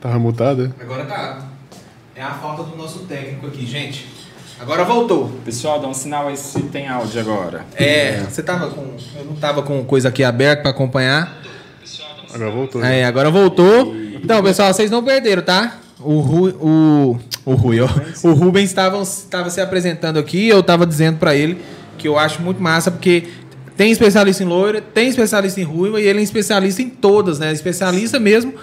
Tava mutada? Agora tá. É a falta do nosso técnico aqui, gente. Agora voltou. Pessoal, dá um sinal aí se tem áudio agora. É, você tava com. Eu não tava com coisa aqui aberta pra acompanhar. Agora voltou. É, agora voltou. Então, pessoal, vocês não perderam, tá? O Rui, o, o Rui, ó. O Rubens estava estava se apresentando aqui, eu estava dizendo para ele que eu acho muito massa porque tem especialista em loira, tem especialista em ruiva e ele é especialista em todas, né? Especialista mesmo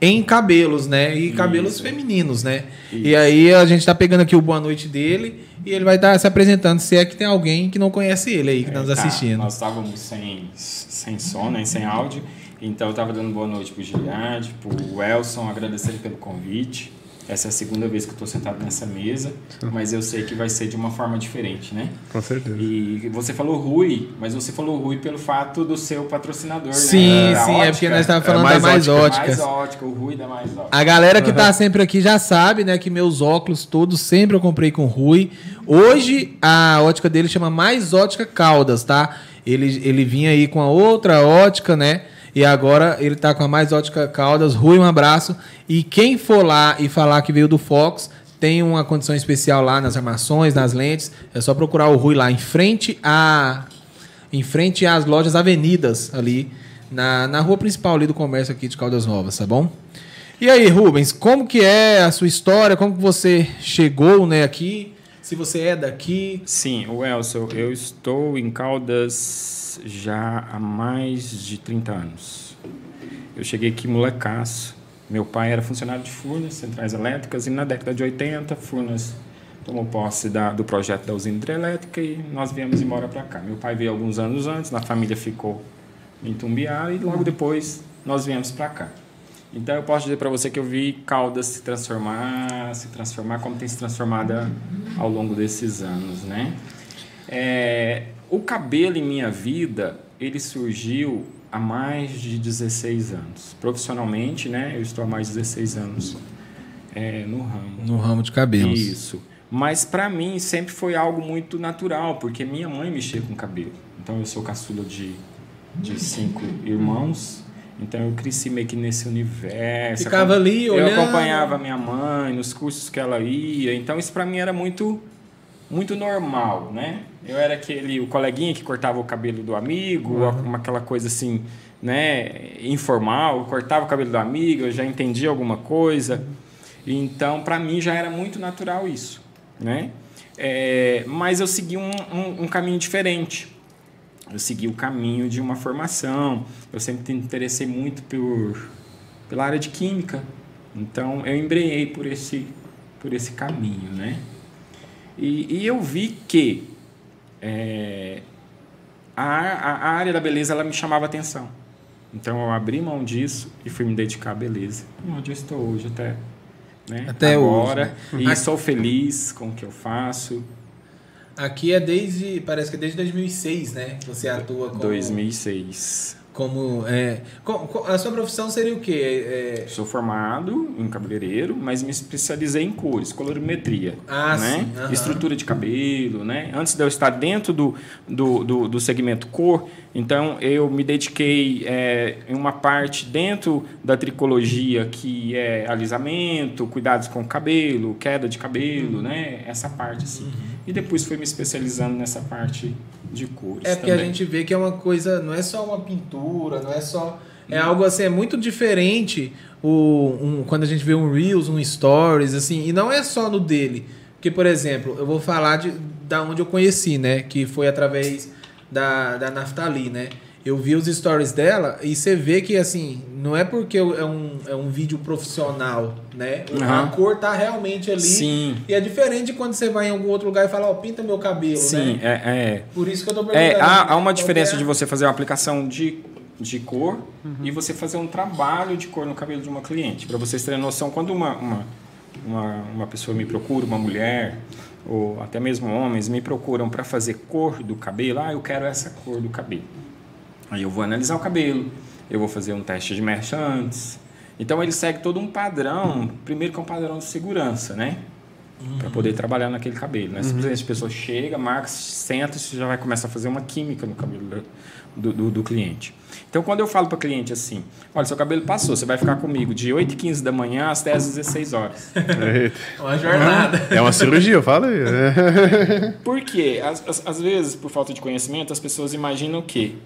em cabelos, né? E cabelos Isso. femininos, né? Isso. E aí a gente tá pegando aqui o boa noite dele e ele vai estar se apresentando, se é que tem alguém que não conhece ele aí que tá nos Tá, assistindo. Nós estávamos sem, sem som, né, sem áudio. Então eu estava dando boa noite pro Giliard, pro Elson, agradecer pelo convite. Essa é a segunda vez que eu estou sentado nessa mesa, mas eu sei que vai ser de uma forma diferente, né? Com certeza. E você falou Rui, mas você falou Rui pelo fato do seu patrocinador, Sim, né? Da sim, é porque nós estávamos falando mais da mais ótica, óticas. Mais ótica, o Rui da mais ótica. A galera que tá sempre aqui já sabe, né, que meus óculos todos sempre eu comprei com o Rui. Hoje a ótica dele chama Mais Ótica Caldas, tá? Ele, ele vinha aí com a outra ótica, né? E agora ele tá com a Mais Ótica Caldas. Rui, um abraço. E quem for lá e falar que veio do Fox, tem uma condição especial lá nas armações, nas lentes. É só procurar o Rui lá em frente a em frente às lojas Avenidas ali na, na rua principal ali do comércio aqui de Caldas Novas, tá bom? E aí, Rubens, como que é a sua história? Como que você chegou, né, aqui? Se você é daqui? Sim, o Elson, eu estou em Caldas já há mais de 30 anos. Eu cheguei aqui molecaço. Meu pai era funcionário de Furnas, centrais elétricas, e na década de 80, Furnas tomou posse da- do projeto da usina hidrelétrica e nós viemos embora para cá. Meu pai veio alguns anos antes, a família ficou em Tumbiara e logo depois nós viemos para cá. Então eu posso dizer para você que eu vi Caldas se transformar, se transformar como tem se transformado ao longo desses anos, né? É, o cabelo em minha vida, ele surgiu há mais de 16 anos. Profissionalmente, né? Eu estou há mais de 16 anos é, no ramo. No ramo de cabelos. Isso. Mas para mim sempre foi algo muito natural, porque minha mãe mexia com cabelo. Então eu sou caçula de, de cinco irmãos. Então eu cresci meio que nesse universo. Ficava ali Eu olhando. acompanhava minha mãe nos cursos que ela ia. Então isso para mim era muito muito normal, né? Eu era aquele o coleguinha que cortava o cabelo do amigo, uma, aquela coisa assim, né, informal, eu cortava o cabelo do amigo, eu já entendia alguma coisa. Então, para mim já era muito natural isso, né? É, mas eu segui um, um, um caminho diferente. Eu segui o caminho de uma formação. Eu sempre me interessei muito por pela área de química. Então, eu embrenhei por esse por esse caminho, né? E, e eu vi que é, a, a, área da beleza ela me chamava atenção. Então eu abri mão disso e fui me dedicar à beleza. Onde eu estou hoje até, né? Até agora. hoje, né? E sou feliz com o que eu faço. Aqui é desde, parece que é desde 2006, né? Que você atua como... 2006. Como, é, a sua profissão seria o quê? É, Sou formado em cabeleireiro, mas me especializei em cores, colorimetria. Ah, né? sim. Estrutura de cabelo, né? Antes de eu estar dentro do, do, do, do segmento cor, então eu me dediquei é, em uma parte dentro da tricologia, que é alisamento, cuidados com o cabelo, queda de cabelo, Uhum. né? Essa parte, assim. E depois fui me especializando nessa parte de cores É porque também. a gente vê que é uma coisa, não é só uma pintura, não é só. É algo assim, é muito diferente o, um- quando a gente vê um Reels, um Stories, assim, e não é só no dele. Porque, por exemplo, eu vou falar de, da onde eu conheci, né? Que foi através da, da Naftali, né? Eu vi os stories dela e você vê que, assim, não é porque é um, é um vídeo profissional, né? A Aham. cor tá realmente ali. Sim. E é diferente de quando você vai em algum outro lugar e fala, ó, pinta meu cabelo, Sim, né? é, é. Por isso que eu tô perguntando. É, há, há uma diferença é de você fazer uma aplicação de, de cor Uhum. e você fazer um trabalho de cor no cabelo de uma cliente. Para vocês terem noção, quando uma, uma, uma, uma pessoa me procura, uma mulher, ou até mesmo homens, me procuram para fazer cor do cabelo, ah, eu quero essa cor do cabelo. Aí eu vou analisar o cabelo, eu vou fazer um teste de mecha antes. Então ele segue todo um padrão, primeiro que é um padrão de segurança, né? para poder trabalhar naquele cabelo. Né? Simplesmente a pessoa chega, marca, senta, você já vai começar a fazer uma química no cabelo do, do, do cliente. Então, quando eu falo para o cliente assim, olha, seu cabelo passou, você vai ficar comigo de 8 h 15 da manhã às 10 h 16 horas. uma jornada. É uma cirurgia, eu falo aí. Por quê? Às, às, às, vezes, por falta de conhecimento, as pessoas imaginam que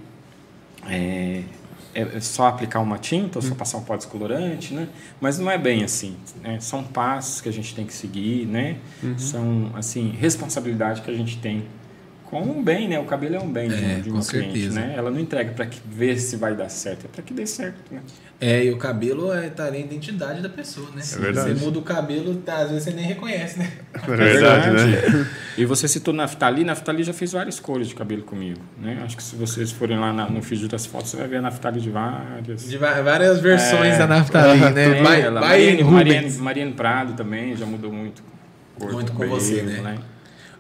é, é só aplicar uma tinta ou só passar um pó descolorante, né? Mas não é bem assim. Né? São passos que a gente tem que seguir, né? Uhum. São, assim, responsabilidade que a gente tem com um bem, né? O cabelo é um bem é, de, uma cliente, certeza. né? Ela não entrega para ver se vai dar certo, é para que dê certo, né? É, e o cabelo é, tá ali a identidade da pessoa, né? É verdade. Você muda o cabelo, tá, às vezes você nem reconhece, né? É verdade, né? E você citou Naftali, Naftali já fez várias cores de cabelo comigo, né? Acho que se vocês forem lá na, no vídeo das fotos, você vai ver a Naftali de várias... De várias versões é, da Naftali, né? Vai, ela, Mariane, Mariane, Mariane Prado também já mudou muito. Muito com cabelo, você, né? né?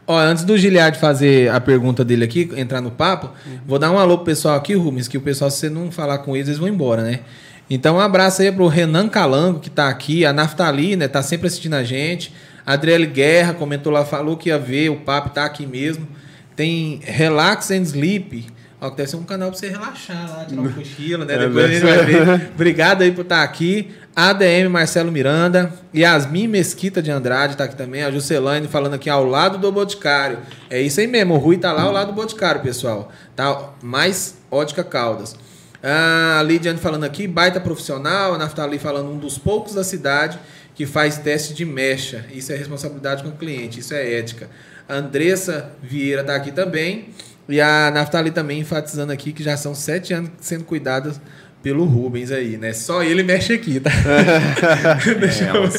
Ó, antes do Giliard fazer a pergunta dele aqui, entrar no papo, uhum. vou dar um alô pro pessoal aqui, Rubens, que o pessoal, se você não falar com eles, eles vão embora, né? Então, um abraço aí pro Renan Calango, que tá aqui, a Naftali, né, tá sempre assistindo a gente. A Adriele Guerra comentou lá, falou que ia ver, o papo tá aqui mesmo. Tem Relax and Sleep, ó, que deve ser um canal pra você relaxar lá, tirar um cochilo, né? É Depois a gente vai ver. Obrigado aí por estar tá aqui. ADM Marcelo Miranda, Yasmin Mesquita de Andrade está aqui também, a Juscelane falando aqui ao lado do Boticário. É isso aí mesmo, o Rui está lá ao lado do Boticário, pessoal. Tá mais ótica Caldas. Ah, a Lidiane falando aqui, baita profissional, a Naftali falando um dos poucos da cidade que faz teste de mecha. Isso é responsabilidade com o cliente, isso é ética. A Andressa Vieira está aqui também. E a Naftali também enfatizando aqui que já são sete anos sendo cuidadas pelo Rubens aí, né? Só ele mexe aqui, tá? Eu...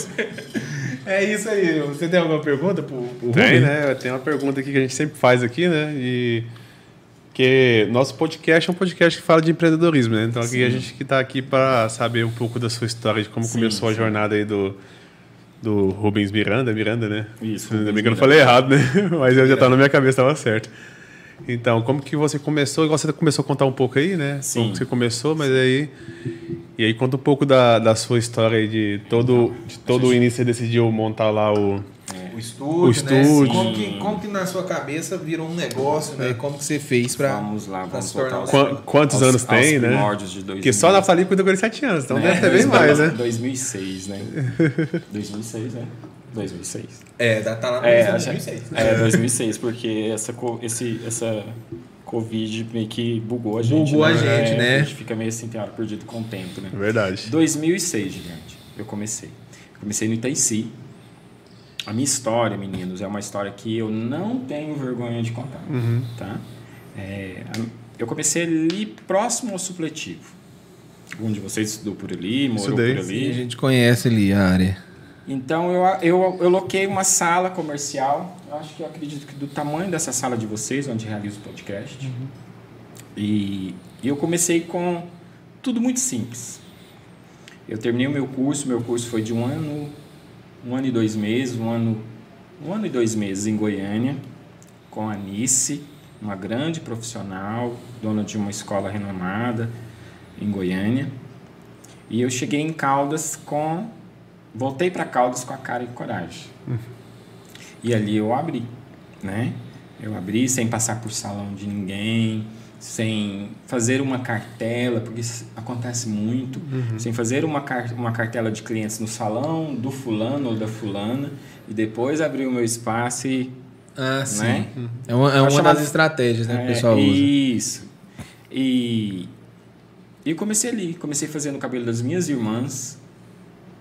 É isso aí. Você tem alguma pergunta pro, pro Rubens? Tem, né? Tem uma pergunta aqui que a gente sempre faz aqui, né? E que nosso podcast é um podcast que fala de empreendedorismo, né? Então aqui a gente que está aqui para saber um pouco da sua história, de como sim, começou sim. a jornada aí do do Rubens Miranda, Miranda, né? Isso. Ainda bem que eu não falei errado, né? Mas eu já tá na minha cabeça, estava certo. Então, como que você começou? Igual você começou a contar um pouco aí, né? Sim. Como que você começou, mas aí... E aí conta um pouco da, da sua história aí, de todo, de todo o início você decidiu montar lá o... O estúdio, o estúdio. Né? Como, que, como que na sua cabeça virou um negócio, né? Como que você fez para Vamos lá, vamos voltar aos, Quantos aos, anos tem, né? De Porque só na Fali cuida com 7 anos, então né? deve ter bem mais, né? 2006, né? 2006, né? 2006. É, tá lá no é, 2006. É, 2006, porque essa, esse, essa Covid meio que bugou a gente. Bugou né? a gente, é, né? A gente fica meio assim, tem hora perdido com o tempo, né? Verdade. 2006, gente, eu comecei. comecei no Itaici. A minha história, meninos, é uma história que eu não tenho vergonha de contar, uhum. tá? É, eu comecei ali próximo ao supletivo. Um de vocês estudou por ali, morou Estudei. por ali. Sim, a gente conhece ali a área. Então eu, eu, eu loquei uma sala comercial. Eu acho que eu acredito que do tamanho dessa sala de vocês, onde realizo o podcast. Uhum. E, e eu comecei com tudo muito simples. Eu terminei o meu curso, meu curso foi de um ano, um ano e dois meses, um ano, um ano e dois meses em Goiânia, com a Nice, uma grande profissional, dona de uma escola renomada em Goiânia. E eu cheguei em Caldas com voltei para Caldas com a cara e coragem. Uhum. E ali eu abri, né? Eu abri sem passar por salão de ninguém, sem fazer uma cartela, porque isso acontece muito, uhum. sem fazer uma, car uma cartela de clientes no salão do fulano ou da fulana, e depois abrir o meu espaço e. Ah, né? sim. É uma, é uma das estratégias né, que o pessoal isso. usa. Isso. E, e eu comecei ali, comecei fazendo o cabelo das minhas irmãs,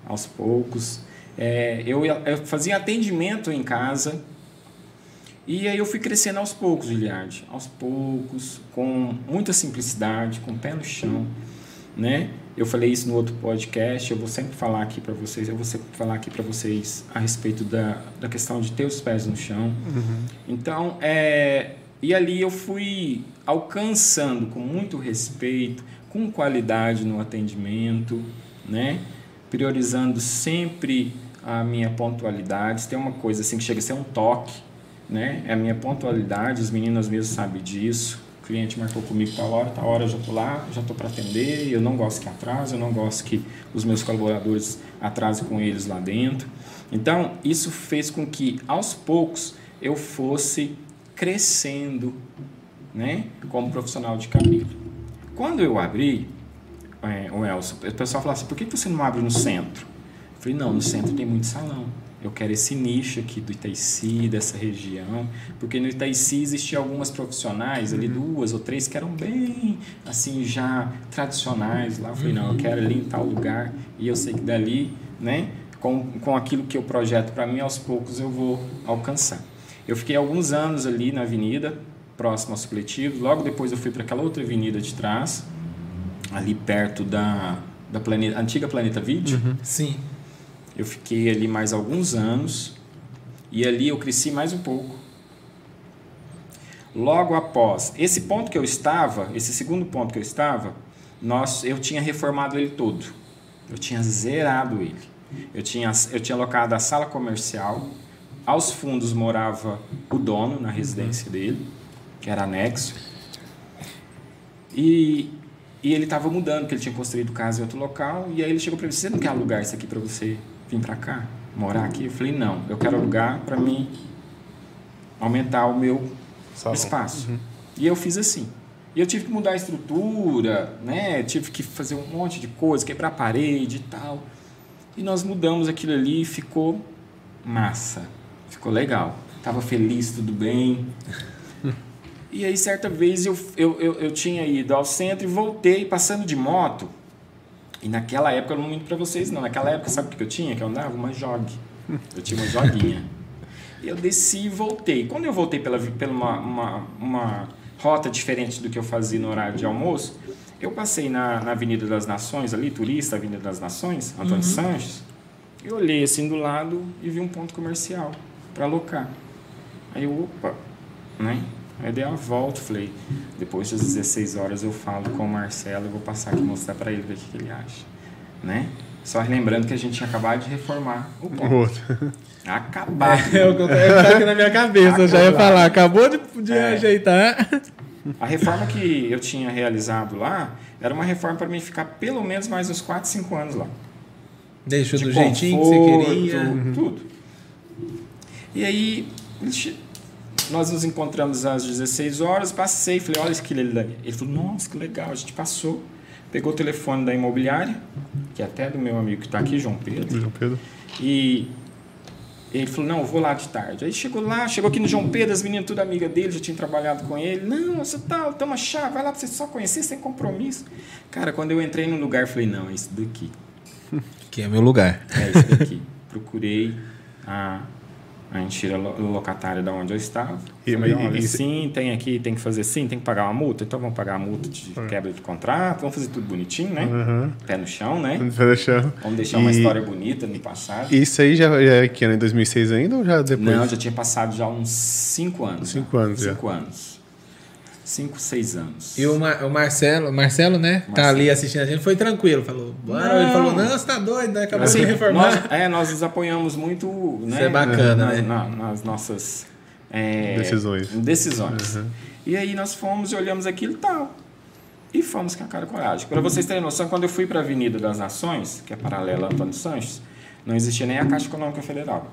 aos poucos. É, eu, eu, fazia atendimento em casa e aí eu fui crescendo aos poucos, Giliard. Aos poucos, com muita simplicidade, com o pé no chão, né? Eu falei isso no outro podcast, eu vou sempre falar aqui para vocês, eu vou sempre falar aqui para vocês a respeito da, da questão de ter os pés no chão. Uhum. Então, é, e ali eu fui alcançando com muito respeito, com qualidade no atendimento, né? Priorizando sempre a minha pontualidade. Tem uma coisa assim que chega a ser um toque, né? É a minha pontualidade, os meninos mesmo sabem disso, O cliente marcou comigo tal hora, tal hora eu já estou lá, já estou para atender. Eu não gosto que atrase, eu não gosto que os meus colaboradores atrasem com eles lá dentro. Então, isso fez com que, aos poucos, eu fosse crescendo né, como profissional de cabelo. Quando eu abri, é, o Elson, o pessoal falava assim, por que você não abre no centro? Eu falei, não, no centro tem muito salão eu quero esse nicho aqui do Itaici, dessa região, porque no Itaici existiam algumas profissionais, ali uhum. duas ou três, que eram bem, assim, já tradicionais lá. Eu falei, não, eu quero ali em tal lugar, e eu sei que dali, né, com, com aquilo que eu projeto para mim, aos poucos eu vou alcançar. Eu fiquei alguns anos ali na avenida, próximo ao supletivo, logo depois eu fui para aquela outra avenida de trás, ali perto da, da planeta, antiga Planeta Vídeo. Uhum. Sim eu fiquei ali mais alguns anos e ali eu cresci mais um pouco. Logo após esse ponto que eu estava, esse segundo ponto que eu estava, nós, eu tinha reformado ele todo. Eu tinha zerado ele. Eu tinha, eu tinha alocado a sala comercial. Aos fundos morava o dono na residência dele, que era anexo. E, e ele estava mudando, porque ele tinha construído casa em outro local. E aí ele chegou para mim: Você não quer alugar isso aqui para você vir para cá, morar aqui? Eu falei, não, eu quero alugar para mim aumentar o meu Salão. espaço. Uhum. E eu fiz assim. E eu tive que mudar a estrutura, né? Tive que fazer um monte de coisa, quebrar a parede e tal. E nós mudamos aquilo ali e ficou massa. Ficou legal. Tava feliz, tudo bem. E aí, certa vez, eu, eu, eu, eu tinha ido ao centro e voltei passando de moto. E naquela época, eu não minto para vocês, não. Naquela época, sabe o que eu tinha? Que eu andava? Uma jog. Eu tinha uma joguinha. E eu desci e voltei. Quando eu voltei pela, pela uma, uma, uma rota diferente do que eu fazia no horário de almoço, eu passei na, na Avenida das Nações, ali, turista, Avenida das Nações, Antônio uhum. Sanches. Eu olhei assim do lado e vi um ponto comercial para alocar. Aí eu, opa, né? Aí dei a volta, falei, depois das 16 horas eu falo com o Marcelo e vou passar aqui mostrar para ele ver o que, ele acha, né? Só lembrando que a gente tinha acabado de reformar o ponto. Outro. Acabar. É, o que tá aqui na minha cabeça, eu já ia falar, acabou de, de é. ajeitar. A reforma que eu tinha realizado lá era uma reforma para mim ficar pelo menos mais uns 4, 5 anos lá. Deixou de do conforto, jeitinho que você queria. Tudo. E aí, nós nos encontramos às 16 horas, passei, falei, olha aquilo ali. Ele falou, nossa, que legal, a gente passou. Pegou o telefone da imobiliária, que é até do meu amigo que está aqui, João Pedro. João Pedro. E ele falou, não, eu vou lá de tarde. Aí chegou lá, chegou aqui no João Pedro, as meninas tudo amiga dele, já tinham trabalhado com ele. Não, você tá, toma chá, vai lá pra você só conhecer, sem compromisso. Cara, quando eu entrei no lugar, falei, não, é isso daqui. Que é meu lugar. É isso daqui. Procurei a a gente tira o locatário da onde eu estava. E, Falei, olha, e, sim, tem aqui, tem que fazer sim, tem que pagar uma multa. Então vamos pagar a multa de uhum. quebra de contrato, vamos fazer tudo bonitinho, né? Uhum. Pé no chão, né? Pé no chão. Vamos deixar uma história bonita no passado. Isso aí já, já é que era em 2006 ainda ou já depois? Não, já tinha passado já uns 5 anos. 5 anos, Cinco anos. 5, 6 anos. E o, Mar o Marcelo, Marcelo, né? Marcelo. Tá ali assistindo a gente, foi tranquilo. Falou, bora. Ele falou, não, você tá doido, né? Acabou assim, de reformar. Nós, é, nós nos apoiamos muito, né? Isso é bacana, na, né? Na, nas nossas é, decisões. decisões. Uhum. E aí nós fomos e olhamos aquilo e tal. E fomos com a cara e coragem. Para vocês terem noção, quando eu fui para a Avenida das Nações, que é paralela a Antônio Sanches, não existia nem a Caixa Econômica Federal.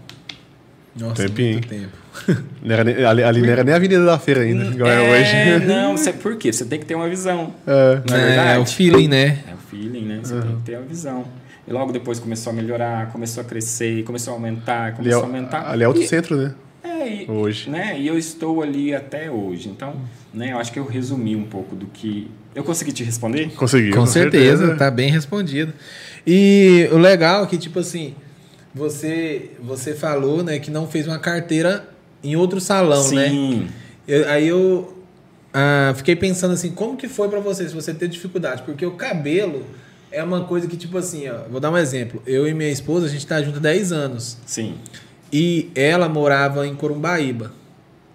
Nossa, Tempinho. muito tempo. Não era nem, ali, ali não era nem a Avenida da Feira ainda, igual é, é hoje. Não, você, por quê? Você tem que ter uma visão. É, não é, verdade? é o feeling, né? É o feeling, né? Você uhum. tem que ter a visão. E logo depois começou a melhorar, começou a crescer, começou a aumentar, começou ali, a aumentar. Ali é outro e, centro, né? É, e, hoje. Né? E eu estou ali até hoje. Então, né, eu acho que eu resumi um pouco do que. Eu consegui te responder? Consegui. Com, com certeza, certeza, tá bem respondido. E o legal é que, tipo assim você, você falou, né, que não fez uma carteira em outro salão, Sim. né? Sim. Aí eu ah, fiquei pensando assim, como que foi para você, se você teve dificuldade? Porque o cabelo é uma coisa que, tipo assim, ó, vou dar um exemplo. Eu e minha esposa, a gente tá junto há 10 anos. Sim. E ela morava em Corumbaíba.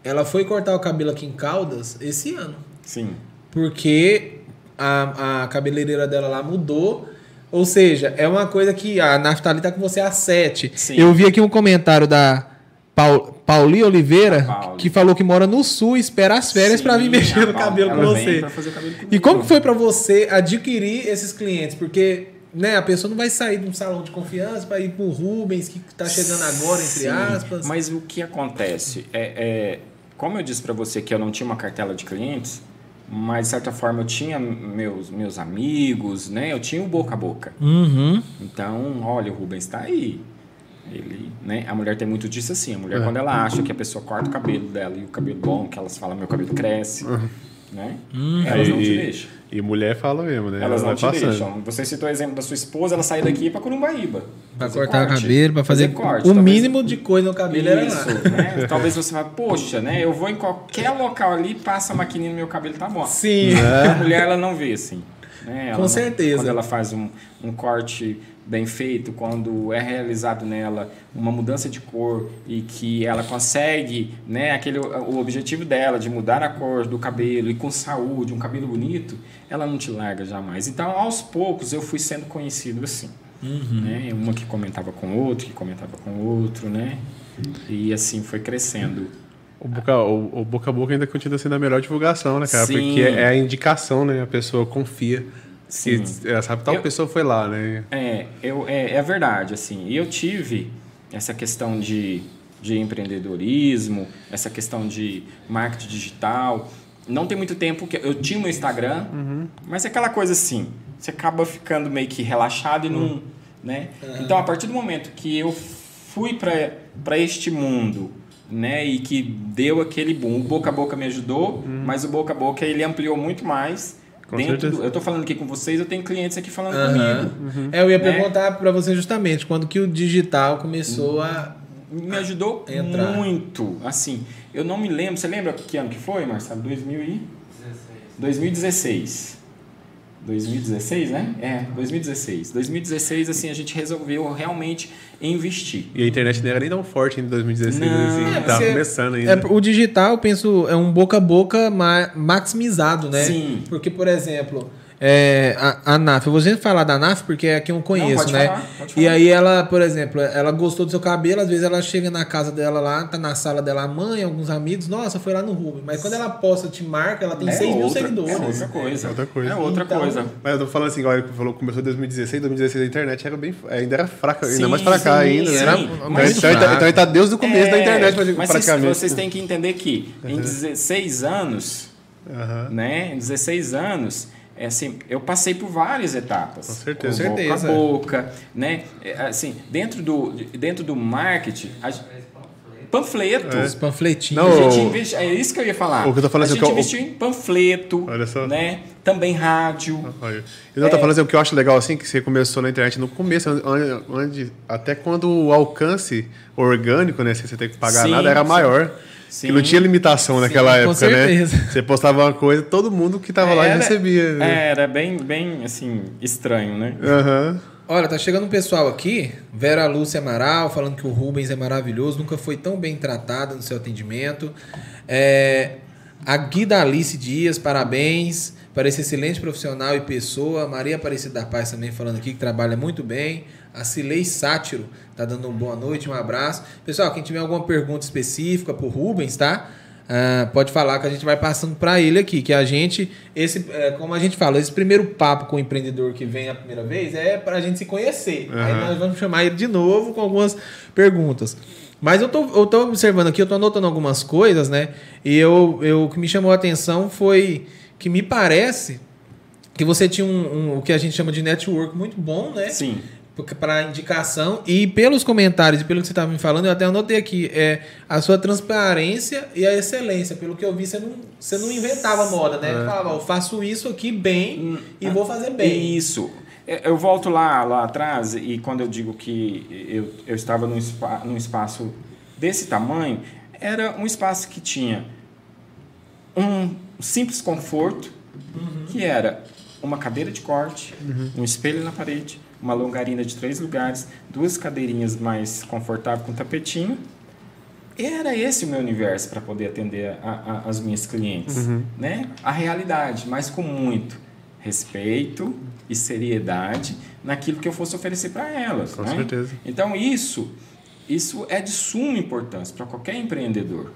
Ela foi cortar o cabelo aqui em Caldas esse ano. Sim. Porque a, a cabeleireira dela lá mudou ou seja, é uma coisa que a Naftali tá com você há sete. Sim. Eu vi aqui um comentário da Paul, Pauli Oliveira, A Pauli. que falou que mora no sul e espera as férias para vir mexer a no cabelo com você. o cabelo E como foi para você adquirir esses clientes? Porque né, a pessoa não vai sair de um salão de confiança para ir pro Rubens, que tá chegando agora, entre Sim, aspas. Mas o que acontece é, é como eu disse para você que eu não tinha uma cartela de clientes, mas de certa forma eu tinha meus meus amigos, né? Eu tinha o boca a boca. Uhum. Então, olha, o Rubens está aí. Ele, né? A mulher tem muito disso assim. A mulher, É. quando ela acha que a pessoa corta o cabelo dela e o cabelo bom, que elas falam, meu cabelo cresce, né? Elas não te deixam. E mulher fala mesmo, né? Elas Ela não vai te passando. deixam. Você citou o exemplo da sua esposa, ela saiu daqui para Curumbaíba. Pra fazer cortar o corte, cabelo, pra fazer, corte. o Talvez- mínimo de coisa no cabelo era Isso, né? Talvez você fale, poxa, né? Eu vou em qualquer local ali, passa a maquininha no meu cabelo, tá bom. Sim. A mulher, ela não vê assim. Né? Ela Com certeza. Quando ela faz um, um corte bem feito, quando é realizado nela uma mudança de cor e que ela consegue, né, aquele, o objetivo dela de mudar a cor do cabelo e com saúde, um cabelo bonito, ela não te larga jamais. Então, aos poucos, eu fui sendo conhecido assim. Uhum. Né? Uma que comentava com o outro, que comentava com o outro, né? E assim foi crescendo. O boca, o, o boca a boca ainda continua sendo a melhor divulgação, né, cara? Sim. Porque é a indicação, né? A pessoa confia. Sim. Que ela sabe que tal Eu- pessoa foi lá, né? É, eu, é, é verdade, assim. E eu tive essa questão de, de empreendedorismo, essa questão de marketing digital. Não tem muito tempo que eu tinha meu Instagram, mas é aquela coisa assim, você acaba ficando meio que relaxado e não, né? Então, a partir do momento que eu fui para este mundo, né, e que deu aquele boom, o boca a boca me ajudou, mas o boca a boca ele ampliou muito mais. Com dentro certeza. do, eu tô falando aqui com vocês, eu tenho clientes aqui falando Aham. comigo. É, eu ia Né? perguntar pra você justamente quando que o digital começou a. me ajudou Entrar. muito. Assim, eu não me lembro. Você lembra que ano que foi, Marcelo? 2000 e... 2016. 2016, né? É, 2016. 2016, assim, a gente resolveu realmente investir. E a internet não era nem tão forte em 2016, Não. assim, É, tava você- começando ainda. É, o digital, eu penso, é um boca a boca ma- maximizado, né? Sim. Porque, por exemplo, é, a, a NAF, eu vou sempre falar da NAF porque é quem eu conheço, pode né? falar, pode E aí ela, por exemplo, ela gostou do seu cabelo, às vezes ela chega na casa dela lá, tá na sala dela a mãe, alguns amigos, nossa, foi lá no Rubem. Mas quando ela posta, te marca, ela tem 6 mil outra, seguidores. É outra coisa. É outra coisa. É outra Então, coisa. Mas eu tô falando assim, igual ele falou, começou em 2016, 2016 a internet era bem, ainda era fraca, ainda Sim, mais pra cá sim, ainda, né? sim. Era- Mas- então, então, ele tá- então ele tá desde o começo da É, internet, mas vocês, praticamente. vocês têm que entender que em 16 anos, Aham. né? Em 16 anos, é assim, eu passei por várias etapas. Com certeza. Com certeza. Boca a boca, né? É, Assim, dentro do, dentro do marketing, a, panfleto. Os panfletinhos. Não, A gente o- investe, é isso que eu ia falar. o que eu tô falando a assim, gente que eu- investiu em panfleto, Olha só. né? Também rádio. Olha. E não tá falando assim, o que eu acho legal assim, que você começou na internet no começo, onde, onde- até quando o alcance orgânico, né, sem você ter que pagar Sim, nada, era sim. maior. Sim. Que não tinha limitação naquela com época, certeza. né? Você postava uma coisa, todo mundo que tava lá recebia. né? Era bem, bem assim, estranho, né? Aham. Olha, tá chegando um pessoal aqui, Vera Lúcia Amaral, falando que o Rubens é maravilhoso, nunca foi tão bem tratada no seu atendimento. É, a Guida Alice Dias, parabéns para esse excelente profissional e pessoa. Maria Aparecida da Paz também falando aqui que trabalha muito bem. A Cilei Sátiro tá dando uma boa noite, um abraço. Pessoal, quem tiver alguma pergunta específica pro Rubens, tá? Ah, pode falar que a gente vai passando para ele aqui, que a gente, esse, é, como a gente fala, esse primeiro papo com o empreendedor que vem a primeira vez é para a gente se conhecer. Aí Aham. nós vamos chamar ele de novo com algumas perguntas. Mas eu tô, eu tô observando aqui, eu tô anotando algumas coisas, né? E eu, eu, o que me chamou a atenção foi que me parece que você tinha um, um- o que a gente chama de network muito bom, né? Sim. Para indicação e pelos comentários e pelo que você estava me falando, eu até anotei aqui, é a sua transparência e a excelência. Pelo que eu vi, você não, você não inventava moda, né? Falava, eu faço isso aqui bem e vou fazer bem. Isso. É, Eu volto lá, lá atrás e quando eu digo que eu, eu estava num, spa, num espaço desse tamanho, era um espaço que tinha um simples conforto, que era uma cadeira de corte, um espelho na parede, uma longarina de três lugares, duas cadeirinhas mais confortáveis com tapetinho. Era esse o meu universo para poder atender a- a- as minhas clientes, né? A realidade, mas com muito respeito e seriedade naquilo que eu fosse oferecer para elas, Com né? certeza. Então isso isso é de suma importância para qualquer empreendedor.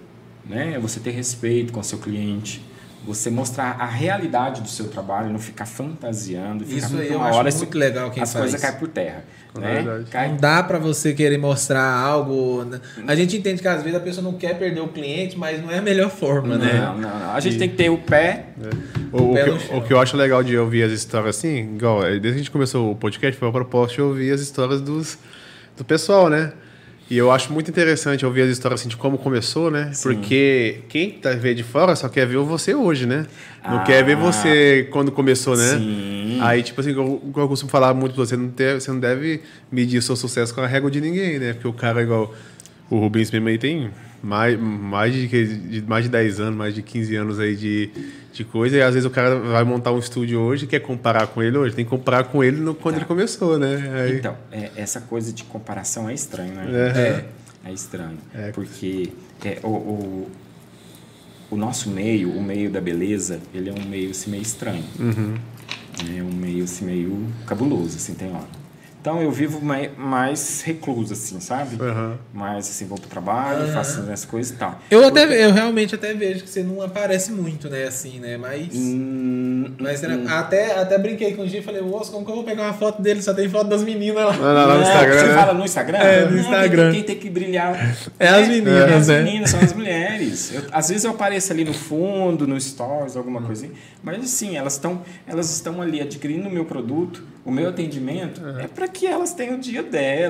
Né? Você ter respeito com o seu cliente, você mostrar a realidade do seu trabalho, não ficar fantasiando, ficar Isso aí uma eu acho hora muito legal quem as faz. coisas caem por terra. É Né? verdade. Cai Não dá pra você querer mostrar algo. né? A gente entende que às vezes a pessoa não quer perder o cliente, mas não é a melhor forma, né? Não, não, não. A gente tem que ter o pé. O, o pé que, o que eu acho legal de ouvir as histórias assim, igual, é, desde que a gente começou o podcast, foi a proposta de ouvir as histórias dos, do pessoal, né? E eu acho muito interessante ouvir as histórias assim, de como começou, né? Porque quem tá vê de fora só quer ver você hoje, né? Não Ah. quer ver você quando começou, né? Sim. Aí, tipo assim, eu, eu costumo falar muito pra você, não ter, você não deve medir o seu sucesso com a régua de ninguém, né? Porque o cara, igual o Rubens mesmo aí, tem mais, mais, de, mais de 10 anos, mais de 15 anos aí de, de coisa. E às vezes o cara vai montar um estúdio hoje e quer comparar com ele hoje. Tem que comparar com ele no, quando ele começou, né? Aí, Então, é, essa coisa de comparação é estranho, né? É. É, estranho. É. Porque é, o, o, o nosso meio, o meio da beleza, ele é um meio assim, meio estranho. Uhum. É um meio assim, meio cabuloso, assim, tem hora. Então eu vivo mai- mais recluso, assim, sabe? Aham. Mais assim, vou pro trabalho, faço as coisas e tal. Eu até eu realmente até vejo que você não aparece muito, né, assim, né? Mas. Hum, Mas era- até, até brinquei com o G e falei, moço, como que eu vou pegar uma foto dele? Só tem foto das meninas lá. Lá, lá no Não, Instagram, Você né? fala no Instagram? É, no Não, Instagram. Quem, quem tem que brilhar É as né? meninas, É as né? meninas, são as mulheres. Eu- às vezes eu apareço ali no fundo, no stories, alguma coisinha. Mas assim, elas estão elas estão ali adquirindo o meu produto, o meu atendimento, é, para que elas tenham o dia delas.